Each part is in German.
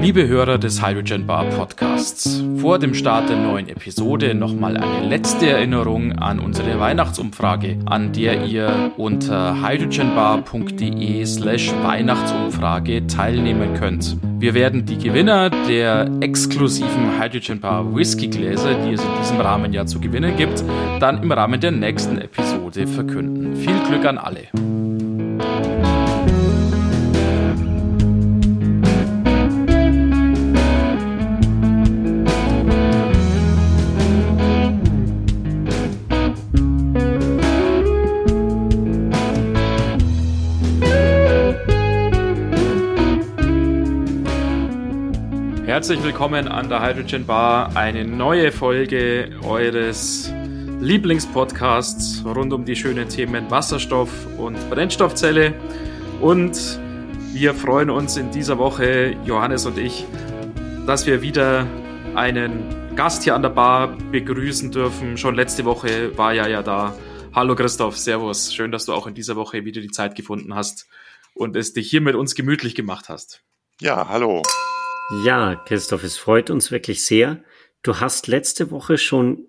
Liebe Hörer des Hydrogen Bar Podcasts, vor dem Start der neuen Episode nochmal eine letzte Erinnerung an unsere Weihnachtsumfrage, an der ihr unter hydrogenbar.de slash Weihnachtsumfrage teilnehmen könnt. Wir werden die Gewinner der exklusiven Hydrogen Bar Whisky Gläser, die es in diesem Rahmen ja zu gewinnen gibt, dann im Rahmen der nächsten Episode verkünden. Viel Glück an alle! Herzlich willkommen an der Hydrogen Bar, eine neue Folge eures Lieblingspodcasts rund um die schönen Themen Wasserstoff und Brennstoffzelle. Und wir freuen uns in dieser Woche, Johannes und ich, dass wir wieder einen Gast hier an der Bar begrüßen dürfen. Schon letzte Woche war er ja da. Hallo Christoph, Servus. Schön, dass du auch in dieser Woche wieder die Zeit gefunden hast und es dich hier mit uns gemütlich gemacht hast. Ja, hallo. Ja, Christoph, es freut uns wirklich sehr. Du hast letzte Woche schon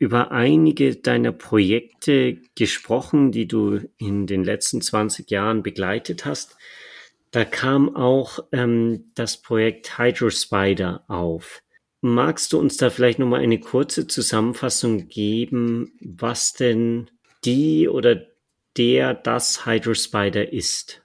über einige deiner Projekte gesprochen, die du in den letzten 20 Jahren begleitet hast. Da kam auch ähm, das Projekt Hydrospider auf. Magst du uns da vielleicht nochmal eine kurze Zusammenfassung geben, was denn die oder der das Hydrospider ist?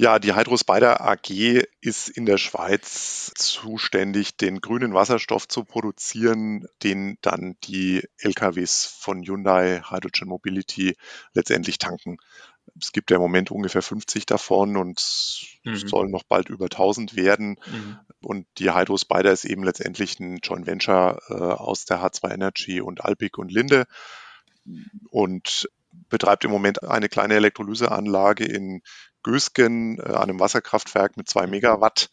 Ja, die Hydrospider AG ist in der Schweiz zuständig, den grünen Wasserstoff zu produzieren, den dann die LKWs von Hyundai Hydrogen Mobility letztendlich tanken. Es gibt ja im Moment ungefähr 50 davon und mhm. sollen noch bald über 1000 werden. Mhm. Und die Hydrospider ist eben letztendlich ein Joint Venture äh, aus der H2 Energy und Alpic und Linde und betreibt im Moment eine kleine Elektrolyseanlage in Gösgen, äh, einem Wasserkraftwerk mit zwei Megawatt,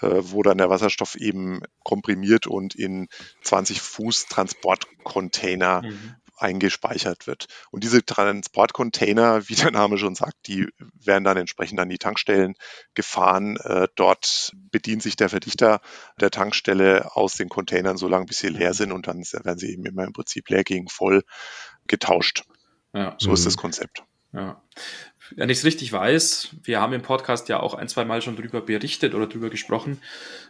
äh, wo dann der Wasserstoff eben komprimiert und in 20 Fuß Transportcontainer mhm. eingespeichert wird. Und diese Transportcontainer, wie der Name schon sagt, die werden dann entsprechend an die Tankstellen gefahren. Äh, dort bedient sich der Verdichter der Tankstelle aus den Containern so lange, bis sie leer mhm. sind und dann werden sie eben immer im Prinzip leer gegen voll getauscht. Ja. So mhm. ist das Konzept. Ja. Wenn ich es richtig weiß, wir haben im Podcast ja auch ein, zwei Mal schon drüber berichtet oder drüber gesprochen,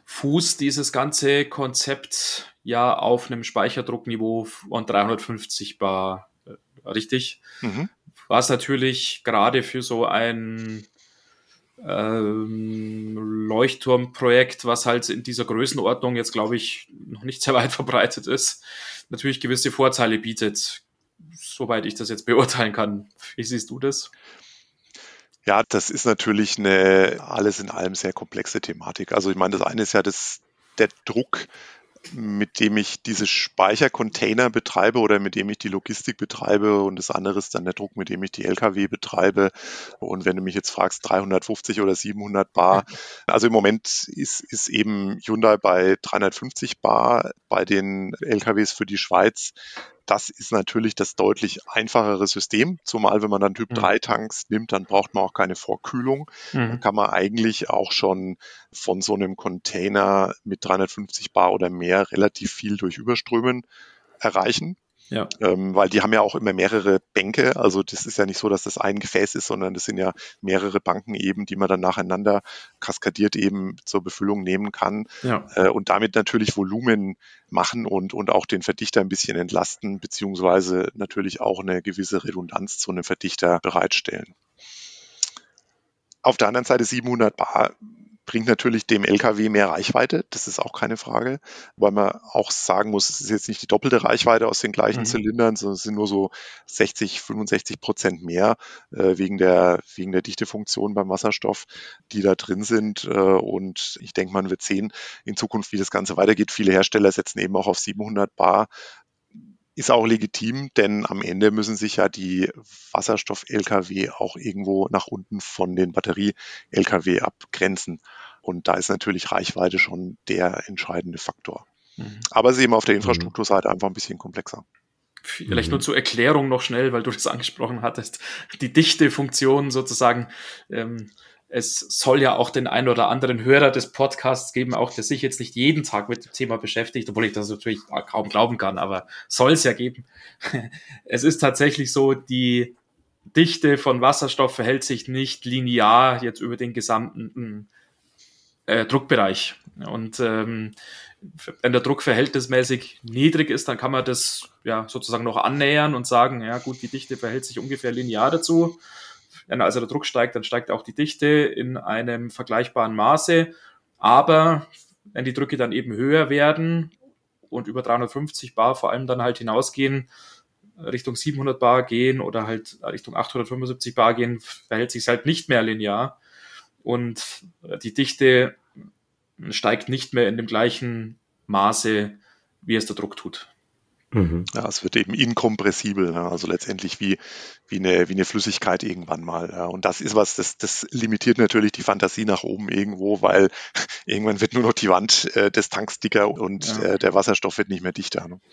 fußt dieses ganze Konzept ja auf einem Speicherdruckniveau von 350 Bar, richtig? Mhm. Was natürlich gerade für so ein ähm, Leuchtturmprojekt, was halt in dieser Größenordnung jetzt, glaube ich, noch nicht sehr weit verbreitet ist, natürlich gewisse Vorteile bietet soweit ich das jetzt beurteilen kann. Wie siehst du das? Ja, das ist natürlich eine alles in allem sehr komplexe Thematik. Also ich meine, das eine ist ja das, der Druck, mit dem ich diese Speichercontainer betreibe oder mit dem ich die Logistik betreibe und das andere ist dann der Druck, mit dem ich die LKW betreibe. Und wenn du mich jetzt fragst, 350 oder 700 Bar, also im Moment ist, ist eben Hyundai bei 350 Bar bei den LKWs für die Schweiz das ist natürlich das deutlich einfachere System, zumal wenn man dann Typ mhm. 3 Tanks nimmt, dann braucht man auch keine Vorkühlung. Mhm. Dann kann man eigentlich auch schon von so einem Container mit 350 Bar oder mehr relativ viel durch Überströmen erreichen. Ja. Ähm, weil die haben ja auch immer mehrere Bänke. Also das ist ja nicht so, dass das ein Gefäß ist, sondern das sind ja mehrere Banken eben, die man dann nacheinander kaskadiert eben zur Befüllung nehmen kann. Ja. Äh, und damit natürlich Volumen machen und, und auch den Verdichter ein bisschen entlasten, beziehungsweise natürlich auch eine gewisse Redundanz zu einem Verdichter bereitstellen. Auf der anderen Seite 700 Bar bringt natürlich dem LKW mehr Reichweite, das ist auch keine Frage, weil man auch sagen muss, es ist jetzt nicht die doppelte Reichweite aus den gleichen mhm. Zylindern, sondern es sind nur so 60, 65 Prozent mehr äh, wegen der wegen der Dichtefunktion beim Wasserstoff, die da drin sind. Äh, und ich denke, man wird sehen in Zukunft, wie das Ganze weitergeht. Viele Hersteller setzen eben auch auf 700 Bar ist auch legitim, denn am Ende müssen sich ja die Wasserstoff-Lkw auch irgendwo nach unten von den Batterie-Lkw abgrenzen. Und da ist natürlich Reichweite schon der entscheidende Faktor. Mhm. Aber es ist eben auf der mhm. Infrastrukturseite einfach ein bisschen komplexer. Vielleicht mhm. nur zur Erklärung noch schnell, weil du das angesprochen hattest. Die Dichtefunktion sozusagen ähm, es soll ja auch den ein oder anderen Hörer des Podcasts geben, auch der sich jetzt nicht jeden Tag mit dem Thema beschäftigt, obwohl ich das natürlich kaum glauben kann, aber soll es ja geben. Es ist tatsächlich so, die Dichte von Wasserstoff verhält sich nicht linear jetzt über den gesamten äh, Druckbereich. Und ähm, wenn der Druck verhältnismäßig niedrig ist, dann kann man das ja sozusagen noch annähern und sagen, ja gut, die Dichte verhält sich ungefähr linear dazu. Wenn also der Druck steigt, dann steigt auch die Dichte in einem vergleichbaren Maße. Aber wenn die Drücke dann eben höher werden und über 350 Bar vor allem dann halt hinausgehen, Richtung 700 Bar gehen oder halt Richtung 875 Bar gehen, verhält sich halt nicht mehr linear. Und die Dichte steigt nicht mehr in dem gleichen Maße, wie es der Druck tut. Mhm. Ja, es wird eben inkompressibel, ja, also letztendlich wie, wie, eine, wie eine Flüssigkeit irgendwann mal. Ja. Und das ist was, das, das limitiert natürlich die Fantasie nach oben irgendwo, weil irgendwann wird nur noch die Wand äh, des Tanks dicker und ja. äh, der Wasserstoff wird nicht mehr dichter. Ne?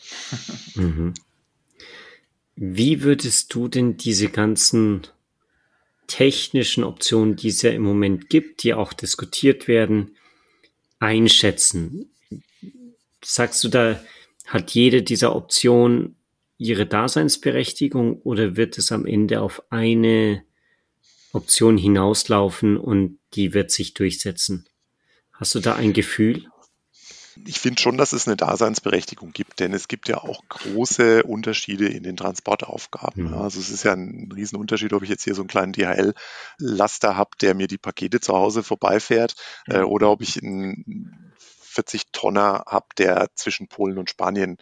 Mhm. Wie würdest du denn diese ganzen technischen Optionen, die es ja im Moment gibt, die auch diskutiert werden, einschätzen? Sagst du da, hat jede dieser Optionen ihre Daseinsberechtigung oder wird es am Ende auf eine Option hinauslaufen und die wird sich durchsetzen? Hast du da ein Gefühl? Ich finde schon, dass es eine Daseinsberechtigung gibt, denn es gibt ja auch große Unterschiede in den Transportaufgaben. Mhm. Also es ist ja ein Riesenunterschied, ob ich jetzt hier so einen kleinen DHL-Laster habe, der mir die Pakete zu Hause vorbeifährt, mhm. äh, oder ob ich einen 40 Tonner habe, der zwischen Polen und Spanien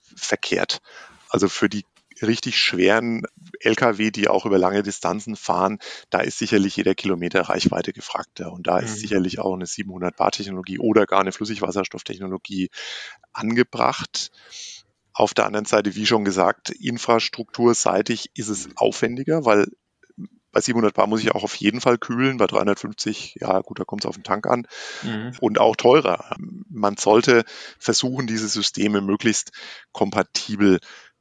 verkehrt. Also für die richtig schweren Lkw, die auch über lange Distanzen fahren, da ist sicherlich jeder Kilometer Reichweite gefragter. Und da ist mhm. sicherlich auch eine 700 Bar Technologie oder gar eine Flüssigwasserstofftechnologie angebracht. Auf der anderen Seite, wie schon gesagt, infrastrukturseitig ist es aufwendiger, weil bei 700 Bar muss ich auch auf jeden Fall kühlen, bei 350, ja gut, da kommt es auf den Tank an. Mhm. Und auch teurer. Man sollte versuchen, diese Systeme möglichst kompatibel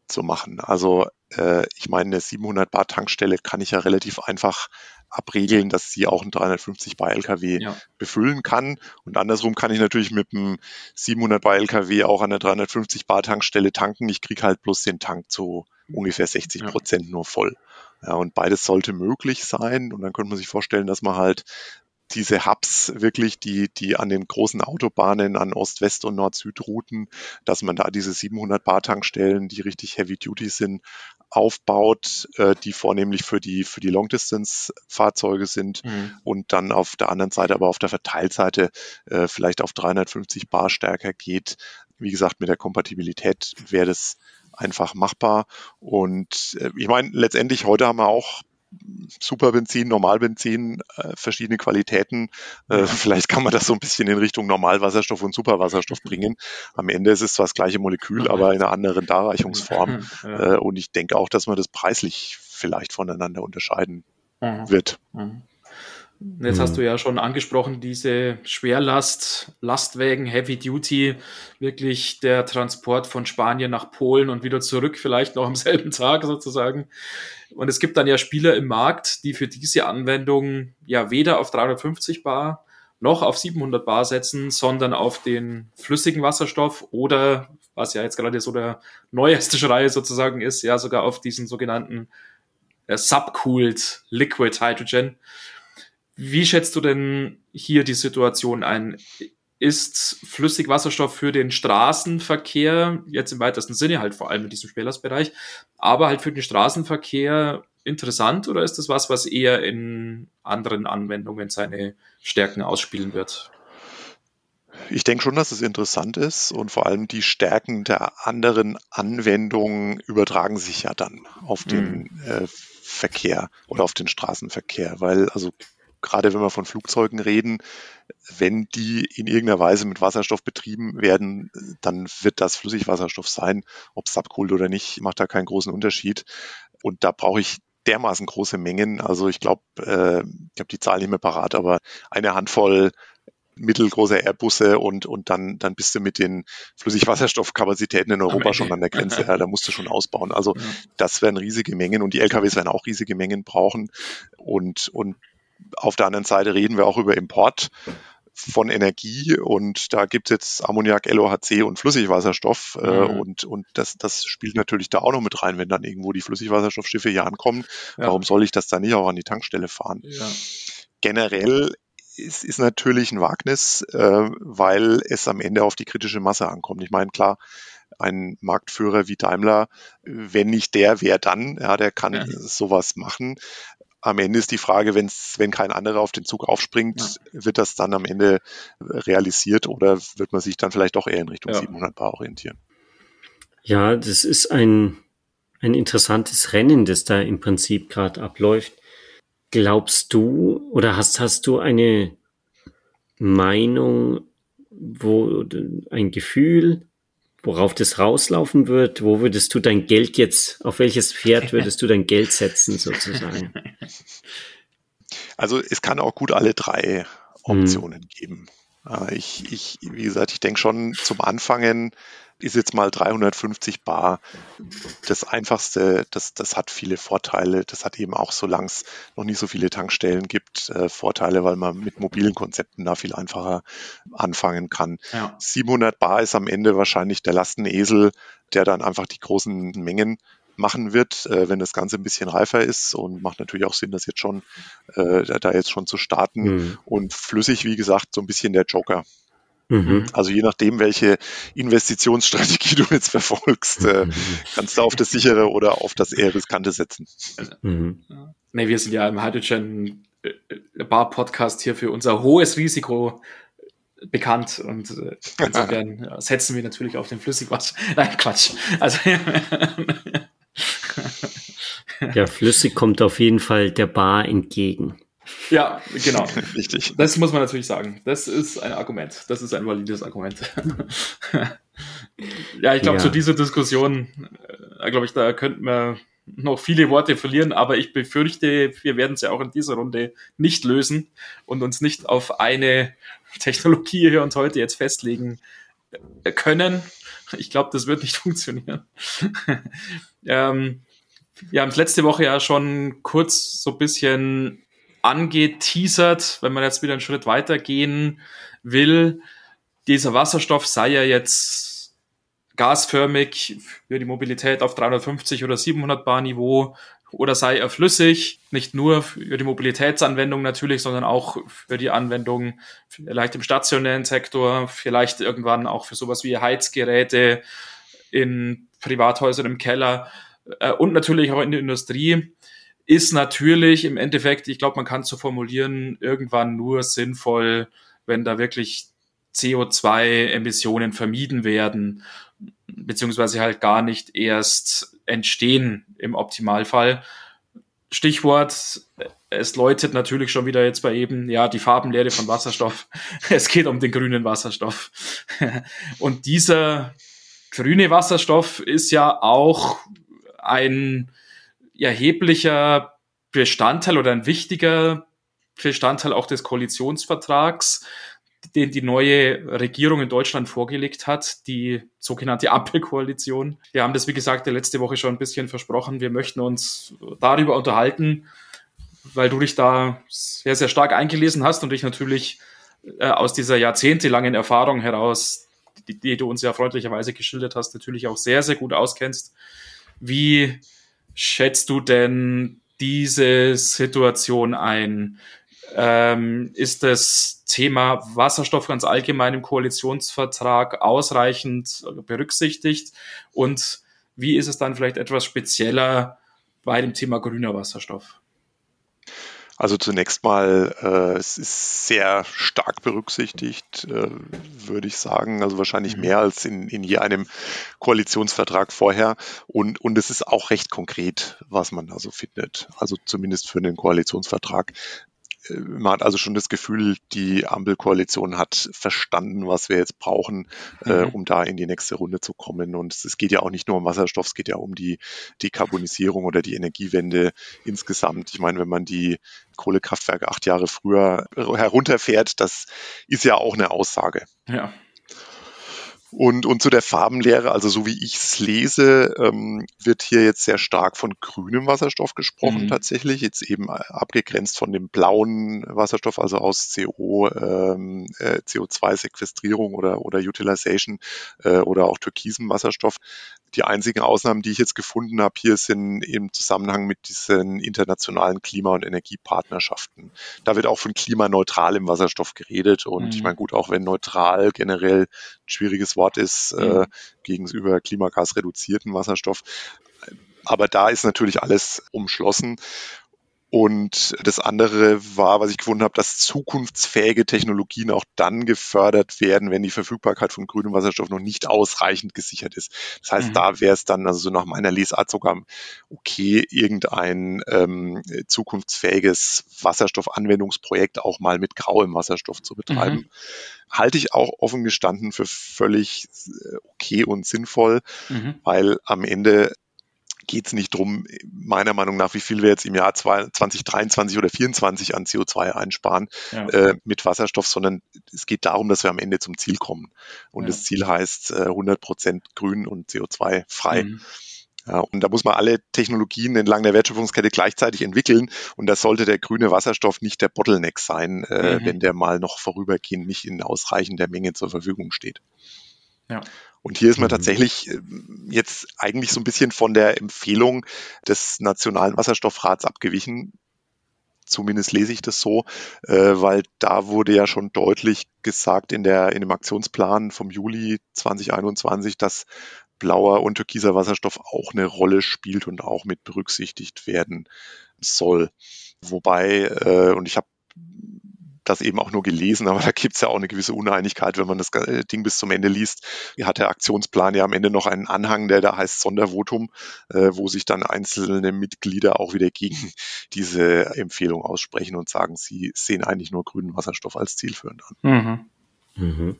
zu machen. Also äh, ich meine, eine 700 Bar Tankstelle kann ich ja relativ einfach abregeln, dass sie auch einen 350 Bar LKW ja. befüllen kann. Und andersrum kann ich natürlich mit einem 700 Bar LKW auch an der 350 Bar Tankstelle tanken. Ich kriege halt bloß den Tank zu ungefähr 60 Prozent ja. nur voll. Ja, und beides sollte möglich sein. Und dann könnte man sich vorstellen, dass man halt diese Hubs wirklich, die, die an den großen Autobahnen, an Ost-West- und Nord-Süd-Routen, dass man da diese 700 Bar-Tankstellen, die richtig Heavy-Duty sind, aufbaut, äh, die vornehmlich für die, für die Long-Distance-Fahrzeuge sind mhm. und dann auf der anderen Seite, aber auf der Verteilseite äh, vielleicht auf 350 Bar stärker geht. Wie gesagt, mit der Kompatibilität wäre das einfach machbar. Und äh, ich meine, letztendlich heute haben wir auch Superbenzin, Normalbenzin, äh, verschiedene Qualitäten. Äh, vielleicht kann man das so ein bisschen in Richtung Normalwasserstoff und Superwasserstoff bringen. Am Ende ist es zwar das gleiche Molekül, aber in einer anderen Darreichungsform. Äh, und ich denke auch, dass man das preislich vielleicht voneinander unterscheiden wird. Jetzt hast du ja schon angesprochen, diese Schwerlast, Lastwagen, Heavy Duty, wirklich der Transport von Spanien nach Polen und wieder zurück, vielleicht noch am selben Tag sozusagen. Und es gibt dann ja Spieler im Markt, die für diese Anwendung ja weder auf 350 Bar noch auf 700 Bar setzen, sondern auf den flüssigen Wasserstoff oder, was ja jetzt gerade so der neueste Schrei sozusagen ist, ja sogar auf diesen sogenannten äh, Subcooled Liquid Hydrogen. Wie schätzt du denn hier die Situation ein? Ist Flüssigwasserstoff für den Straßenverkehr, jetzt im weitesten Sinne halt vor allem in diesem Spellers-Bereich, aber halt für den Straßenverkehr interessant oder ist das was, was eher in anderen Anwendungen seine Stärken ausspielen wird? Ich denke schon, dass es interessant ist und vor allem die Stärken der anderen Anwendungen übertragen sich ja dann auf den mhm. äh, Verkehr oder auf den Straßenverkehr, weil also gerade wenn wir von Flugzeugen reden, wenn die in irgendeiner Weise mit Wasserstoff betrieben werden, dann wird das Flüssigwasserstoff sein. Ob es abkohlt oder nicht, macht da keinen großen Unterschied. Und da brauche ich dermaßen große Mengen. Also ich glaube, äh, ich habe die Zahl nicht mehr parat, aber eine Handvoll mittelgroße Airbusse und, und dann, dann bist du mit den Flüssigwasserstoffkapazitäten in Europa schon an der Grenze. Ja, da musst du schon ausbauen. Also das werden riesige Mengen und die LKWs werden auch riesige Mengen brauchen. Und, und Auf der anderen Seite reden wir auch über Import von Energie und da gibt es jetzt Ammoniak, LOHC und Flüssigwasserstoff äh, mhm. und, und das, das spielt natürlich da auch noch mit rein, wenn dann irgendwo die Flüssigwasserstoffschiffe hier ankommen. Ja. Warum soll ich das dann nicht auch an die Tankstelle fahren? Ja. Generell ist, ist natürlich ein Wagnis, äh, weil es am Ende auf die kritische Masse ankommt. Ich meine, klar, ein Marktführer wie Daimler, wenn nicht der, wer dann? Ja, der kann ja. sowas machen am Ende ist die Frage, wenn's, wenn kein anderer auf den Zug aufspringt, ja. wird das dann am Ende realisiert oder wird man sich dann vielleicht doch eher in Richtung ja. 700 Bar orientieren? Ja, das ist ein, ein interessantes Rennen, das da im Prinzip gerade abläuft. Glaubst du oder hast, hast du eine Meinung, wo ein Gefühl, worauf das rauslaufen wird? Wo würdest du dein Geld jetzt, auf welches Pferd würdest du dein Geld setzen sozusagen? Also es kann auch gut alle drei Optionen hm. geben. Ich, ich, wie gesagt, ich denke schon zum Anfangen ist jetzt mal 350 Bar das einfachste, das, das hat viele Vorteile. Das hat eben auch, solange es noch nicht so viele Tankstellen gibt, äh, Vorteile, weil man mit mobilen Konzepten da viel einfacher anfangen kann. Ja. 700 Bar ist am Ende wahrscheinlich der Lastenesel, der dann einfach die großen Mengen machen wird, äh, wenn das Ganze ein bisschen reifer ist und macht natürlich auch Sinn, das jetzt schon äh, da jetzt schon zu starten mhm. und flüssig, wie gesagt, so ein bisschen der Joker. Mhm. Also je nachdem, welche Investitionsstrategie du jetzt verfolgst, äh, mhm. kannst du auf das sichere oder auf das eher riskante setzen. Mhm. Nee, wir sind ja im Hydrogen äh, Bar Podcast hier für unser hohes Risiko bekannt und äh, insofern setzen wir natürlich auf den Flüssigwasser. Nein, Quatsch. Also ja, flüssig kommt auf jeden Fall der Bar entgegen. Ja, genau. Richtig. Das muss man natürlich sagen. Das ist ein Argument. Das ist ein valides Argument. ja, ich glaube, ja. zu dieser Diskussion, äh, glaube ich, da könnten wir noch viele Worte verlieren, aber ich befürchte, wir werden es ja auch in dieser Runde nicht lösen und uns nicht auf eine Technologie hier und heute jetzt festlegen äh, können. Ich glaube, das wird nicht funktionieren. ähm, wir haben es letzte Woche ja schon kurz so ein bisschen angeteasert, wenn man jetzt wieder einen Schritt weiter gehen will. Dieser Wasserstoff sei ja jetzt gasförmig für die Mobilität auf 350 oder 700 Bar Niveau oder sei er flüssig, nicht nur für die Mobilitätsanwendung natürlich, sondern auch für die Anwendung vielleicht im stationären Sektor, vielleicht irgendwann auch für sowas wie Heizgeräte in Privathäusern im Keller äh, und natürlich auch in der Industrie ist natürlich im Endeffekt, ich glaube, man kann es so formulieren, irgendwann nur sinnvoll, wenn da wirklich CO2-Emissionen vermieden werden, beziehungsweise halt gar nicht erst entstehen im Optimalfall. Stichwort, es läutet natürlich schon wieder jetzt bei eben, ja, die Farbenlehre von Wasserstoff. Es geht um den grünen Wasserstoff. Und dieser grüne Wasserstoff ist ja auch ein erheblicher Bestandteil oder ein wichtiger Bestandteil auch des Koalitionsvertrags, den die neue Regierung in Deutschland vorgelegt hat, die sogenannte Ampelkoalition. Wir haben das, wie gesagt, letzte Woche schon ein bisschen versprochen. Wir möchten uns darüber unterhalten, weil du dich da sehr, sehr stark eingelesen hast und dich natürlich äh, aus dieser jahrzehntelangen Erfahrung heraus, die, die du uns ja freundlicherweise geschildert hast, natürlich auch sehr, sehr gut auskennst. Wie schätzt du denn diese Situation ein? Ähm, ist das Thema Wasserstoff ganz allgemein im Koalitionsvertrag ausreichend berücksichtigt? Und wie ist es dann vielleicht etwas spezieller bei dem Thema grüner Wasserstoff? Also zunächst mal, äh, es ist sehr stark berücksichtigt, äh, würde ich sagen. Also wahrscheinlich mhm. mehr als in, in je einem Koalitionsvertrag vorher. Und, und es ist auch recht konkret, was man da so findet. Also zumindest für einen Koalitionsvertrag man hat also schon das Gefühl, die Ampelkoalition hat verstanden, was wir jetzt brauchen, äh, mhm. äh, um da in die nächste Runde zu kommen. Und es, es, geht ja auch nicht nur um Wasserstoff, es geht ja um die Dekarbonisierung oder die Energiewende insgesamt. Ich meine, wenn man die Kohlekraftwerke acht Jahre früher herunterfährt, das ist ja auch eine Aussage. Ja. Und, und zu der Farbenlehre, also so wie ich es lese, ähm, wird hier jetzt sehr stark von grünem Wasserstoff gesprochen mhm. tatsächlich, jetzt eben abgegrenzt von dem blauen Wasserstoff, also aus CO, ähm, äh, CO2-Sequestrierung oder, oder Utilization äh, oder auch türkisem Wasserstoff. Die einzigen Ausnahmen, die ich jetzt gefunden habe, hier sind im Zusammenhang mit diesen internationalen Klima- und Energiepartnerschaften. Da wird auch von klimaneutralem Wasserstoff geredet und mhm. ich meine, gut, auch wenn neutral generell ein schwieriges Wort ist äh, mhm. äh, gegenüber klimagasreduzierten Wasserstoff. Aber da ist natürlich alles umschlossen. Und das andere war, was ich gefunden habe, dass zukunftsfähige Technologien auch dann gefördert werden, wenn die Verfügbarkeit von grünem Wasserstoff noch nicht ausreichend gesichert ist. Das heißt, mhm. da wäre es dann, also so nach meiner Lesart sogar okay, irgendein ähm, zukunftsfähiges Wasserstoffanwendungsprojekt auch mal mit grauem Wasserstoff zu betreiben. Mhm. Halte ich auch offen gestanden für völlig äh, okay und sinnvoll, mhm. weil am Ende geht es nicht drum, meiner Meinung nach, wie viel wir jetzt im Jahr 2023 oder 2024 an CO2 einsparen ja. äh, mit Wasserstoff, sondern es geht darum, dass wir am Ende zum Ziel kommen. Und ja. das Ziel heißt äh, 100 Prozent grün und CO2 frei. Mhm. Ja, und da muss man alle Technologien entlang der Wertschöpfungskette gleichzeitig entwickeln. Und da sollte der grüne Wasserstoff nicht der Bottleneck sein, äh, mhm. wenn der mal noch vorübergehend nicht in ausreichender Menge zur Verfügung steht. Ja. Und hier ist man mhm. tatsächlich äh, jetzt eigentlich so ein bisschen von der Empfehlung des Nationalen Wasserstoffrats abgewichen. Zumindest lese ich das so, äh, weil da wurde ja schon deutlich gesagt in, der, in dem Aktionsplan vom Juli 2021, dass blauer und türkiser Wasserstoff auch eine Rolle spielt und auch mit berücksichtigt werden soll. Wobei, äh, und ich habe das eben auch nur gelesen, aber da gibt es ja auch eine gewisse Uneinigkeit, wenn man das äh, Ding bis zum Ende liest. Hier hat der Aktionsplan ja am Ende noch einen Anhang, der da heißt Sondervotum, äh, wo sich dann einzelne Mitglieder auch wieder gegen diese Empfehlung aussprechen und sagen, sie sehen eigentlich nur grünen Wasserstoff als zielführend an. Mhm. Mhm.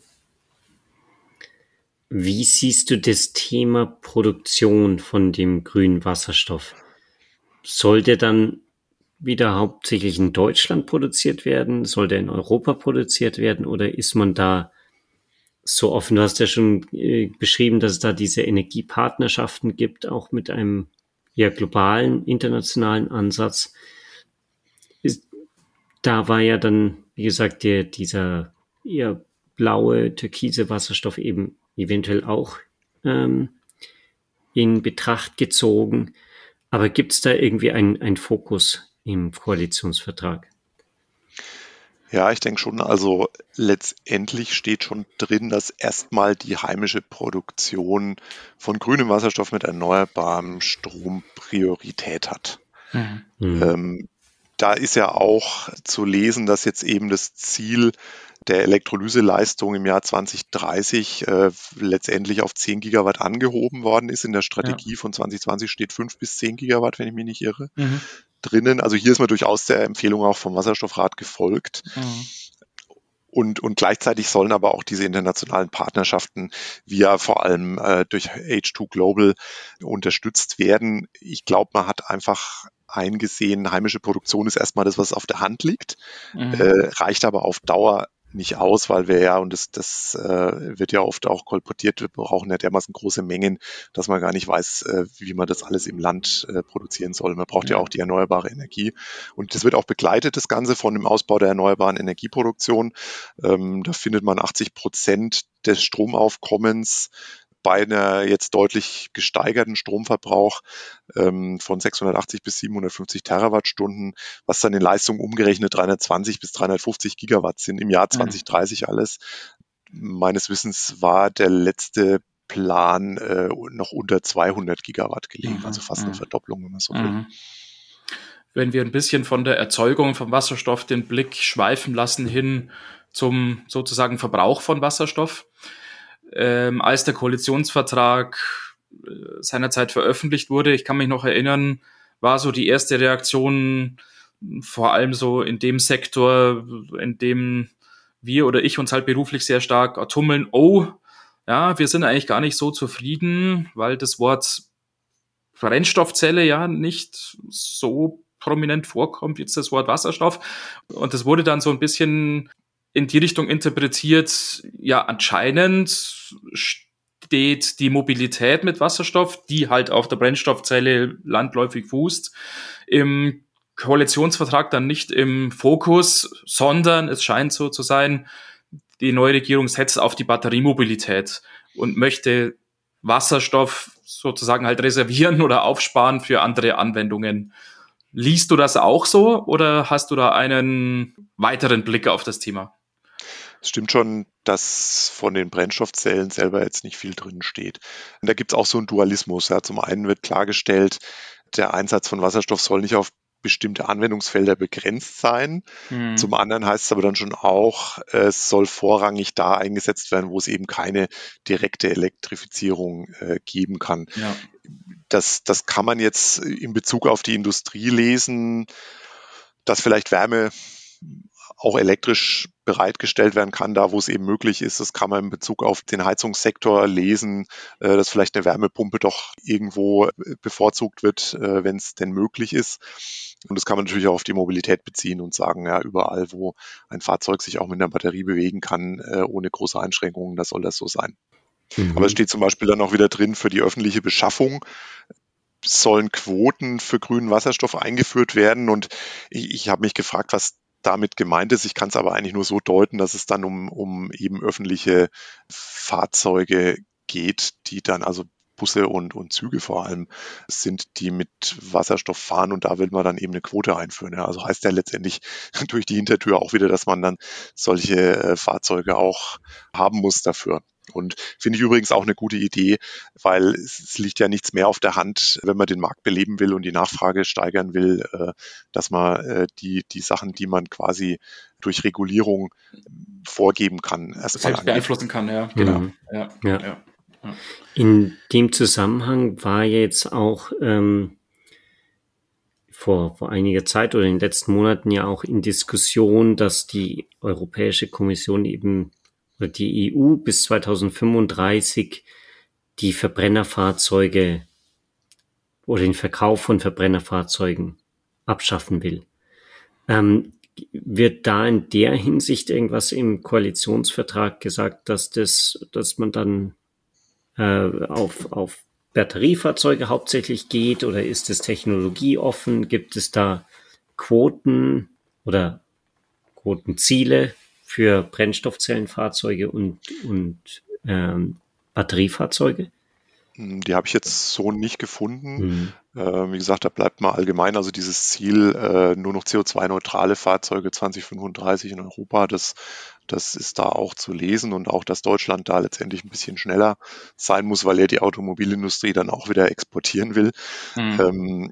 Wie siehst du das Thema Produktion von dem grünen Wasserstoff? Soll der dann wieder hauptsächlich in Deutschland produziert werden? Soll der in Europa produziert werden? Oder ist man da so offen? Du hast ja schon äh, beschrieben, dass es da diese Energiepartnerschaften gibt, auch mit einem ja, globalen, internationalen Ansatz. Ist, da war ja dann, wie gesagt, der, dieser eher blaue, türkise Wasserstoff eben eventuell auch ähm, in Betracht gezogen. Aber gibt es da irgendwie einen Fokus im Koalitionsvertrag? Ja, ich denke schon. Also letztendlich steht schon drin, dass erstmal die heimische Produktion von grünem Wasserstoff mit erneuerbarem Strom Priorität hat. Mhm. Ähm, da ist ja auch zu lesen, dass jetzt eben das Ziel der Elektrolyseleistung im Jahr 2030 äh, letztendlich auf 10 Gigawatt angehoben worden ist. In der Strategie ja. von 2020 steht 5 bis 10 Gigawatt, wenn ich mich nicht irre, mhm. Drinnen. Also hier ist man durchaus der Empfehlung auch vom Wasserstoffrat gefolgt. Mhm. Und, und gleichzeitig sollen aber auch diese internationalen Partnerschaften via vor allem äh, durch H2 Global unterstützt werden. Ich glaube, man hat einfach eingesehen, heimische Produktion ist erstmal das, was auf der Hand liegt, mhm. äh, reicht aber auf Dauer nicht aus, weil wir ja, und das, das äh, wird ja oft auch kolportiert, wir brauchen ja dermaßen große Mengen, dass man gar nicht weiß, äh, wie man das alles im Land äh, produzieren soll. Man braucht ja. ja auch die erneuerbare Energie. Und das wird auch begleitet, das Ganze von dem Ausbau der erneuerbaren Energieproduktion. Ähm, da findet man 80 Prozent des Stromaufkommens bei einer jetzt deutlich gesteigerten Stromverbrauch ähm, von 680 bis 750 Terawattstunden, was dann in Leistung umgerechnet 320 bis 350 Gigawatt sind im Jahr 2030 mhm. alles. Meines Wissens war der letzte Plan äh, noch unter 200 Gigawatt gelegen, mhm. also fast eine mhm. Verdopplung, wenn man so will. Wenn wir ein bisschen von der Erzeugung von Wasserstoff den Blick schweifen lassen hin zum sozusagen Verbrauch von Wasserstoff, ähm, als der Koalitionsvertrag äh, seinerzeit veröffentlicht wurde, ich kann mich noch erinnern, war so die erste Reaktion vor allem so in dem Sektor, in dem wir oder ich uns halt beruflich sehr stark ertummeln, oh, ja, wir sind eigentlich gar nicht so zufrieden, weil das Wort Brennstoffzelle ja nicht so prominent vorkommt, jetzt das Wort Wasserstoff. Und das wurde dann so ein bisschen in die Richtung interpretiert, ja, anscheinend steht die Mobilität mit Wasserstoff, die halt auf der Brennstoffzelle landläufig fußt, im Koalitionsvertrag dann nicht im Fokus, sondern es scheint so zu sein, die neue Regierung setzt auf die Batteriemobilität und möchte Wasserstoff sozusagen halt reservieren oder aufsparen für andere Anwendungen. Liest du das auch so oder hast du da einen weiteren Blick auf das Thema? Es stimmt schon, dass von den Brennstoffzellen selber jetzt nicht viel drin steht. Und da gibt es auch so einen Dualismus. Ja. Zum einen wird klargestellt, der Einsatz von Wasserstoff soll nicht auf bestimmte Anwendungsfelder begrenzt sein. Mhm. Zum anderen heißt es aber dann schon auch, es soll vorrangig da eingesetzt werden, wo es eben keine direkte Elektrifizierung äh, geben kann. Ja. Das, das kann man jetzt in Bezug auf die Industrie lesen, dass vielleicht Wärme auch elektrisch bereitgestellt werden kann, da wo es eben möglich ist. Das kann man in Bezug auf den Heizungssektor lesen, äh, dass vielleicht eine Wärmepumpe doch irgendwo äh, bevorzugt wird, äh, wenn es denn möglich ist. Und das kann man natürlich auch auf die Mobilität beziehen und sagen, ja, überall, wo ein Fahrzeug sich auch mit einer Batterie bewegen kann, ohne große Einschränkungen, da soll das so sein. Mhm. Aber es steht zum Beispiel dann auch wieder drin, für die öffentliche Beschaffung sollen Quoten für grünen Wasserstoff eingeführt werden. Und ich, ich habe mich gefragt, was damit gemeint ist. Ich kann es aber eigentlich nur so deuten, dass es dann um, um eben öffentliche Fahrzeuge geht, die dann also Busse und, und Züge vor allem sind, die mit Wasserstoff fahren und da will man dann eben eine Quote einführen. Ja. Also heißt ja letztendlich durch die Hintertür auch wieder, dass man dann solche äh, Fahrzeuge auch haben muss dafür. Und finde ich übrigens auch eine gute Idee, weil es, liegt ja nichts mehr auf der Hand, wenn man den Markt beleben will und die Nachfrage steigern will, äh, dass man äh, die, die Sachen, die man quasi durch Regulierung vorgeben kann, erstmal beeinflussen kann, ja, genau. Mhm. Ja, ja. ja. In dem Zusammenhang war jetzt auch ähm, vor, vor einiger Zeit oder in den letzten Monaten ja auch in Diskussion, dass die Europäische Kommission eben oder die EU bis 2035 die Verbrennerfahrzeuge oder den Verkauf von Verbrennerfahrzeugen abschaffen will. Ähm, wird da in der Hinsicht irgendwas im Koalitionsvertrag gesagt, dass das, dass man dann äh, auf, auf Batteriefahrzeuge hauptsächlich geht oder ist es technologieoffen? Gibt es da Quoten oder Quotenziele für Brennstoffzellenfahrzeuge und, und ähm, Batteriefahrzeuge? Hm, die habe ich jetzt so nicht gefunden. Mhm. Äh, wie gesagt, da bleibt mal allgemein, also dieses Ziel, äh, nur noch CO2-neutrale Fahrzeuge 2035 in Europa, das, das ist da auch zu lesen und auch, dass Deutschland da letztendlich ein bisschen schneller sein muss, weil er die Automobilindustrie dann auch wieder exportieren will. Mhm. Ähm,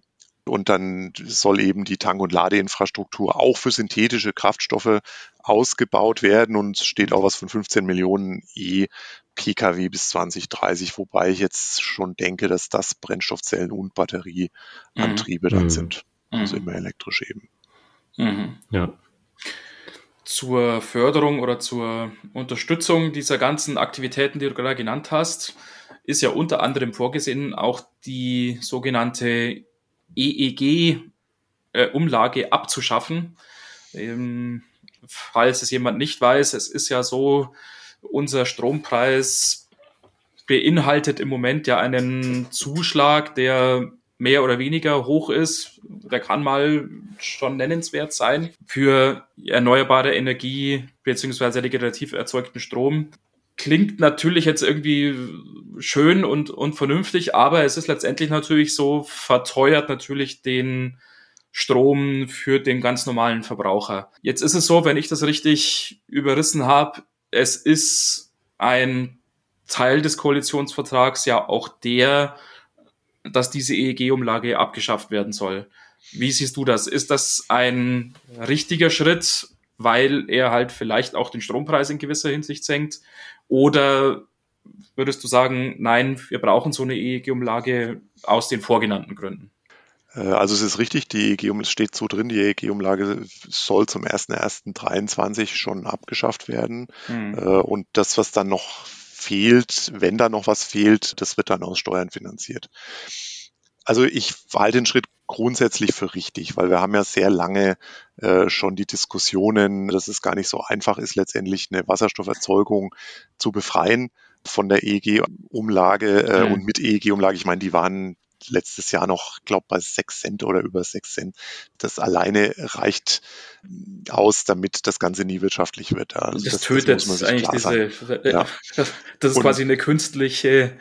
und dann soll eben die Tank- und Ladeinfrastruktur auch für synthetische Kraftstoffe ausgebaut werden und steht auch was von 15 Millionen E-Pkw bis 2030, wobei ich jetzt schon denke, dass das Brennstoffzellen und Batterieantriebe mhm. dann mhm. sind. Also mhm. immer elektrisch eben. Mhm. Ja. Zur Förderung oder zur Unterstützung dieser ganzen Aktivitäten, die du gerade genannt hast, ist ja unter anderem vorgesehen auch die sogenannte EEG-Umlage äh, abzuschaffen. Ähm, falls es jemand nicht weiß, es ist ja so, unser Strompreis beinhaltet im Moment ja einen Zuschlag, der mehr oder weniger hoch ist. Der kann mal schon nennenswert sein für erneuerbare Energie beziehungsweise regenerativ erzeugten Strom klingt natürlich jetzt irgendwie schön und, und vernünftig, aber es ist letztendlich natürlich so, verteuert natürlich den Strom für den ganz normalen Verbraucher. Jetzt ist es so, wenn ich das richtig überrissen habe, es ist ein Teil des Koalitionsvertrags ja auch der, dass diese EEG-Umlage abgeschafft werden soll. Wie siehst du das? Ist das ein richtiger Schritt, weil er halt vielleicht auch den Strompreis in gewisser Hinsicht senkt? Oder würdest du sagen, nein, wir brauchen so eine EEG-Umlage aus den vorgenannten Gründen? Äh, also es ist richtig, die EEG, es steht so drin, die EEG-Umlage soll zum 1.1.23 schon abgeschafft werden. Mhm. Und das, was dann noch fehlt, wenn da noch was fehlt, das wird dann aus Steuern finanziert. Also ich halte den Schritt grundsätzlich für richtig, weil wir haben ja sehr lange äh, schon die Diskussionen, dass es gar nicht so einfach ist, letztendlich eine Wasserstofferzeugung zu befreien von der EEG-Umlage äh, mhm. und mit EEG-Umlage. Ich meine, die waren letztes Jahr noch, glaube bei sechs Cent oder über sechs Cent. Das alleine reicht aus, damit das Ganze nie wirtschaftlich wird. Also das, das tötet das eigentlich diese, ja. das ist und, quasi eine künstliche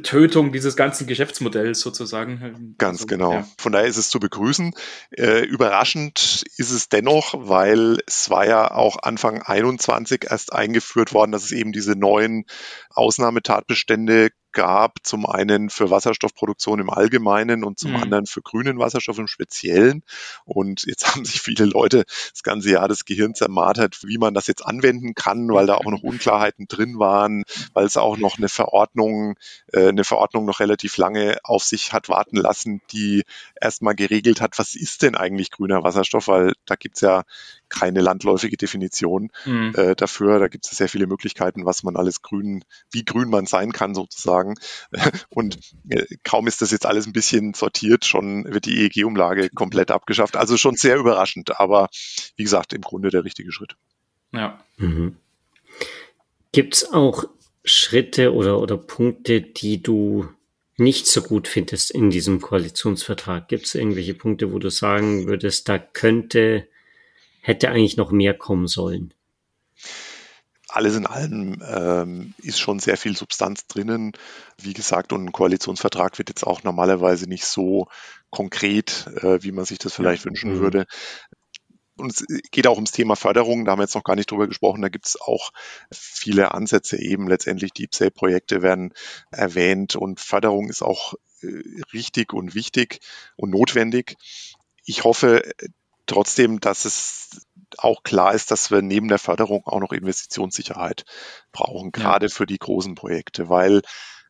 Tötung dieses ganzen Geschäftsmodells sozusagen. Ganz also, genau. Ja. Von daher ist es zu begrüßen. Äh, überraschend ist es dennoch, weil es war ja auch Anfang 21 erst eingeführt worden, dass es eben diese neuen Ausnahmetatbestände gab, zum einen für Wasserstoffproduktion im Allgemeinen und zum mhm. anderen für grünen Wasserstoff im Speziellen. Und jetzt haben sich viele Leute das ganze Jahr das Gehirn zermartert, wie man das jetzt anwenden kann, weil da auch noch Unklarheiten drin waren, weil es auch noch eine Verordnung, äh, eine Verordnung noch relativ lange auf sich hat warten lassen, die erstmal geregelt hat, was ist denn eigentlich grüner Wasserstoff, weil da gibt's ja keine landläufige Definition mhm. äh, dafür. Da gibt es sehr viele Möglichkeiten, was man alles grün, wie grün man sein kann sozusagen. Und äh, kaum ist das jetzt alles ein bisschen sortiert, schon wird die EEG-Umlage komplett abgeschafft. Also schon sehr überraschend, aber wie gesagt, im Grunde der richtige Schritt. Ja. Mhm. Gibt es auch Schritte oder, oder Punkte, die du nicht so gut findest in diesem Koalitionsvertrag? Gibt es irgendwelche Punkte, wo du sagen würdest, da könnte hätte eigentlich noch mehr kommen sollen. Alles in allem ähm, ist schon sehr viel Substanz drinnen. Wie gesagt, und ein Koalitionsvertrag wird jetzt auch normalerweise nicht so konkret, äh, wie man sich das vielleicht wünschen mhm. würde. Und es geht auch ums Thema Förderung, da haben wir jetzt noch gar nicht drüber gesprochen. Da gibt es auch viele Ansätze eben. Letztendlich Deep Sale-Projekte werden erwähnt und Förderung ist auch äh, richtig und wichtig und notwendig. Ich hoffe, trotzdem, dass es auch klar ist, dass wir neben der Förderung auch noch Investitionssicherheit brauchen, gerade ja. für die großen Projekte, weil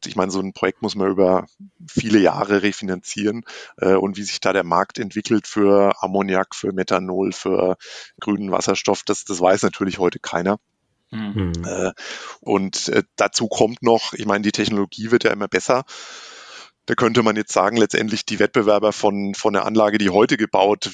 ich meine, so ein Projekt muss man über viele Jahre refinanzieren äh, und wie sich da der Markt entwickelt für Ammoniak, für Methanol, für grünen Wasserstoff, das, das weiß natürlich heute keiner. Mhm. Und äh, dazu kommt noch, ich meine, die Technologie wird ja immer besser. Da könnte man jetzt sagen, letztendlich die Wettbewerber von, von der Anlage, die heute gebaut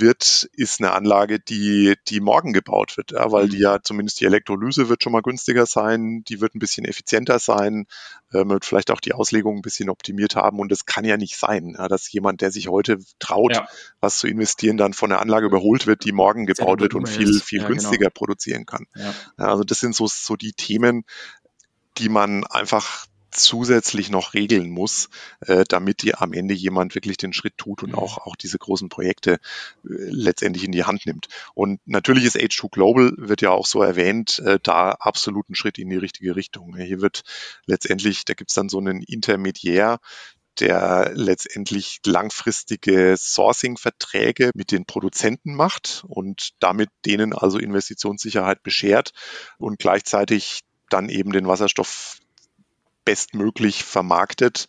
wird, ist eine Anlage, die, die morgen gebaut wird, ja, weil die mhm. ja zumindest die Elektrolyse wird schon mal günstiger sein, die wird ein bisschen effizienter sein, äh, wird vielleicht auch die Auslegung ein bisschen optimiert haben und das kann ja nicht sein, ja, dass jemand, der sich heute traut, ja. was zu investieren, dann von der Anlage überholt wird, die morgen gebaut wird und viel, viel genau. günstiger genau. produzieren kann. also das sind so, so die Themen, die man einfach zusätzlich noch regeln muss, äh, damit die am Ende jemand wirklich den Schritt tut und mhm. auch, auch diese großen Projekte äh, letztendlich in die Hand nimmt. Und natürlich ist H2 Global, wird ja auch so erwähnt, äh, da absolut ein Schritt in die richtige Richtung. Hier wird letztendlich, da gibt's dann so einen Intermediär, der letztendlich langfristige Sourcing-Verträge mit den Produzenten macht und damit denen also Investitionssicherheit beschert und gleichzeitig dann eben den Wasserstoff bestmöglich vermarktet.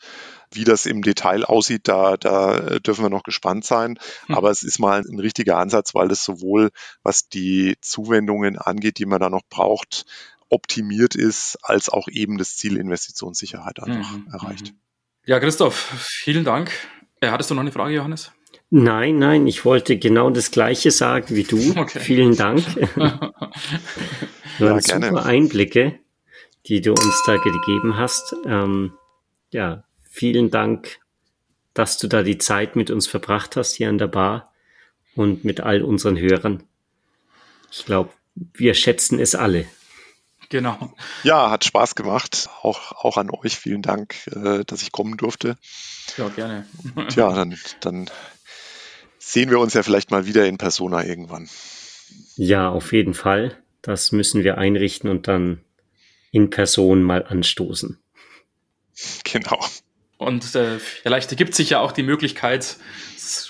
Wie das im Detail aussieht, da, da dürfen wir noch gespannt sein. Hm. Aber es ist mal ein richtiger Ansatz, weil das sowohl, was die Zuwendungen angeht, die man da noch braucht, optimiert ist, als auch eben das Ziel Investitionssicherheit einfach mhm. erreicht. Mhm. Ja, Christoph, vielen Dank. Äh, hattest du noch eine Frage, Johannes? Nein, nein, ich wollte genau das Gleiche sagen wie du. Okay. Vielen Dank. ja, gerne. super Einblicke die du uns da gegeben hast. Ähm, ja, vielen Dank, dass du da die Zeit mit uns verbracht hast hier an der Bar und mit all unseren Hörern. Ich glaube, wir schätzen es alle. Genau. Ja, hat Spaß gemacht. Auch, auch an euch vielen Dank, äh, dass ich kommen durfte. Ja, gerne. ja, dann, dann sehen wir uns ja vielleicht mal wieder in Persona irgendwann. Ja, auf jeden Fall. Das müssen wir einrichten und dann in Person mal anstoßen. Genau. Und äh, vielleicht ergibt sich ja auch die Möglichkeit,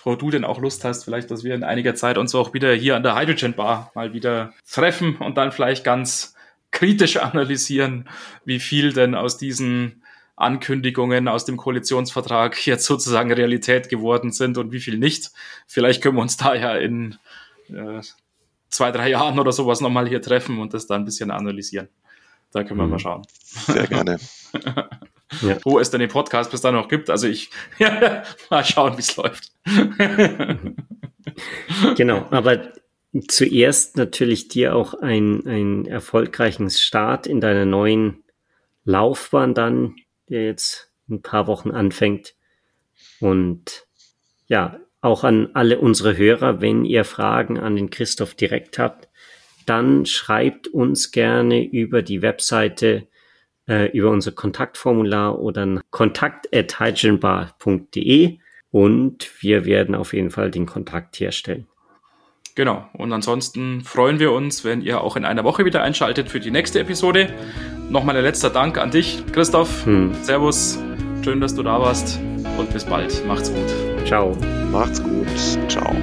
wo du denn auch Lust hast, vielleicht, dass wir in einiger Zeit uns auch wieder hier an der Hydrogen Bar mal wieder treffen und dann vielleicht ganz kritisch analysieren, wie viel denn aus diesen Ankündigungen aus dem Koalitionsvertrag jetzt sozusagen Realität geworden sind und wie viel nicht. Vielleicht können wir uns da ja in äh, zwei, drei Jahren oder sowas nochmal hier treffen und das dann ein bisschen analysieren. Da können wir mhm. mal schauen. Sehr gerne. ja. Wo es denn den Podcast bis dann noch gibt. Also ich mal schauen, wie es läuft. genau, aber zuerst natürlich dir auch einen, einen erfolgreichen Start in deiner neuen Laufbahn dann, der jetzt ein paar Wochen anfängt. Und ja, auch an alle unsere Hörer, wenn ihr Fragen an den Christoph direkt habt, dann schreibt uns gerne über die Webseite, äh, über unser Kontaktformular oder kontakt.hydrogenbar.de und wir werden auf jeden Fall den Kontakt herstellen. Genau. Und ansonsten freuen wir uns, wenn ihr auch in einer Woche wieder einschaltet für die nächste Episode. Nochmal ein letzter Dank an dich, Christoph. Hm. Servus. Schön, dass du da warst und bis bald. Macht's gut. Ciao. Macht's gut. Ciao.